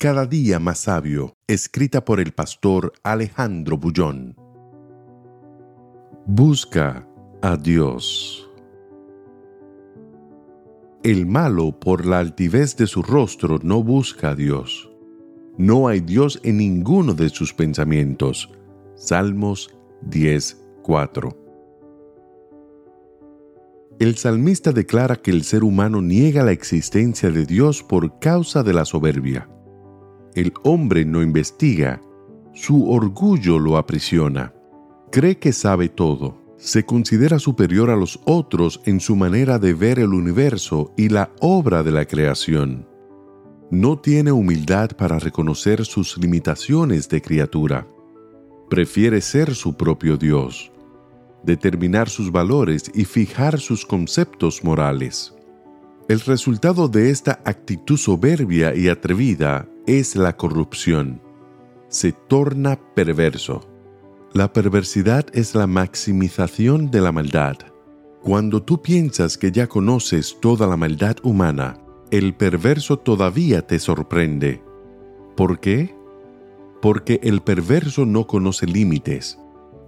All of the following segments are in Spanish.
Cada día más sabio, escrita por el pastor Alejandro Bullón. Busca a Dios. El malo por la altivez de su rostro no busca a Dios. No hay Dios en ninguno de sus pensamientos. Salmos 10:4. El salmista declara que el ser humano niega la existencia de Dios por causa de la soberbia el hombre no investiga, su orgullo lo aprisiona. Cree que sabe todo, se considera superior a los otros en su manera de ver el universo y la obra de la creación. No tiene humildad para reconocer sus limitaciones de criatura. Prefiere ser su propio Dios, determinar sus valores y fijar sus conceptos morales. El resultado de esta actitud soberbia y atrevida es la corrupción. Se torna perverso. La perversidad es la maximización de la maldad. Cuando tú piensas que ya conoces toda la maldad humana, el perverso todavía te sorprende. ¿Por qué? Porque el perverso no conoce límites,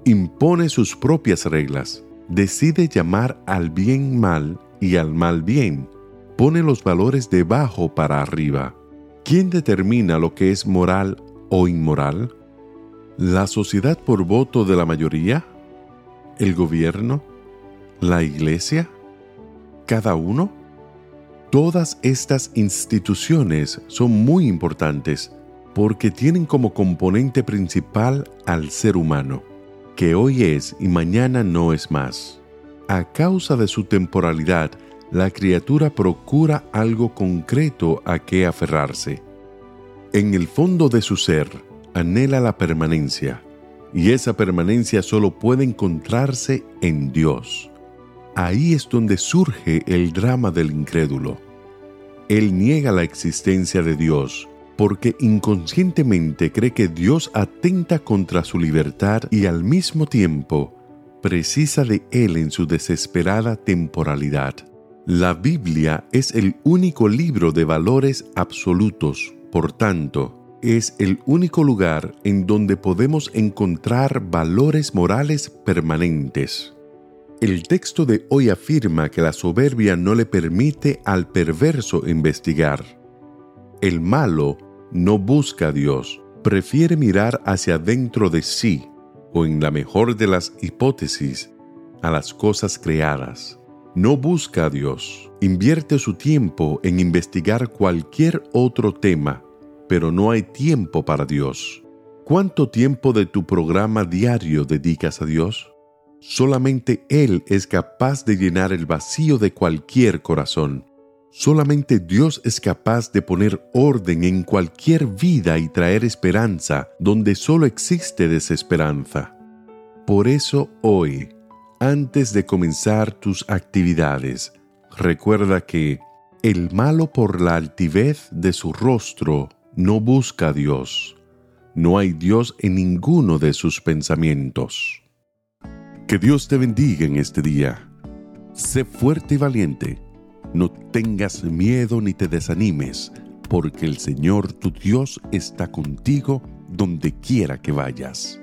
impone sus propias reglas, decide llamar al bien mal y al mal bien, pone los valores de bajo para arriba ¿Quién determina lo que es moral o inmoral? ¿La sociedad por voto de la mayoría? ¿El gobierno? ¿La iglesia? ¿Cada uno? Todas estas instituciones son muy importantes porque tienen como componente principal al ser humano, que hoy es y mañana no es más. A causa de su temporalidad, la criatura procura algo concreto a que aferrarse. En el fondo de su ser anhela la permanencia, y esa permanencia solo puede encontrarse en Dios. Ahí es donde surge el drama del incrédulo. Él niega la existencia de Dios porque inconscientemente cree que Dios atenta contra su libertad y al mismo tiempo precisa de Él en su desesperada temporalidad. La Biblia es el único libro de valores absolutos, por tanto, es el único lugar en donde podemos encontrar valores morales permanentes. El texto de hoy afirma que la soberbia no le permite al perverso investigar. El malo no busca a Dios, prefiere mirar hacia dentro de sí, o en la mejor de las hipótesis, a las cosas creadas no busca a Dios, invierte su tiempo en investigar cualquier otro tema, pero no hay tiempo para Dios. ¿Cuánto tiempo de tu programa diario dedicas a Dios? Solamente Él es capaz de llenar el vacío de cualquier corazón. Solamente Dios es capaz de poner orden en cualquier vida y traer esperanza donde solo existe desesperanza. Por eso hoy, antes de comenzar tus actividades, recuerda que el malo por la altivez de su rostro no busca a Dios. No hay Dios en ninguno de sus pensamientos. Que Dios te bendiga en este día. Sé fuerte y valiente. No tengas miedo ni te desanimes, porque el Señor tu Dios está contigo donde quiera que vayas.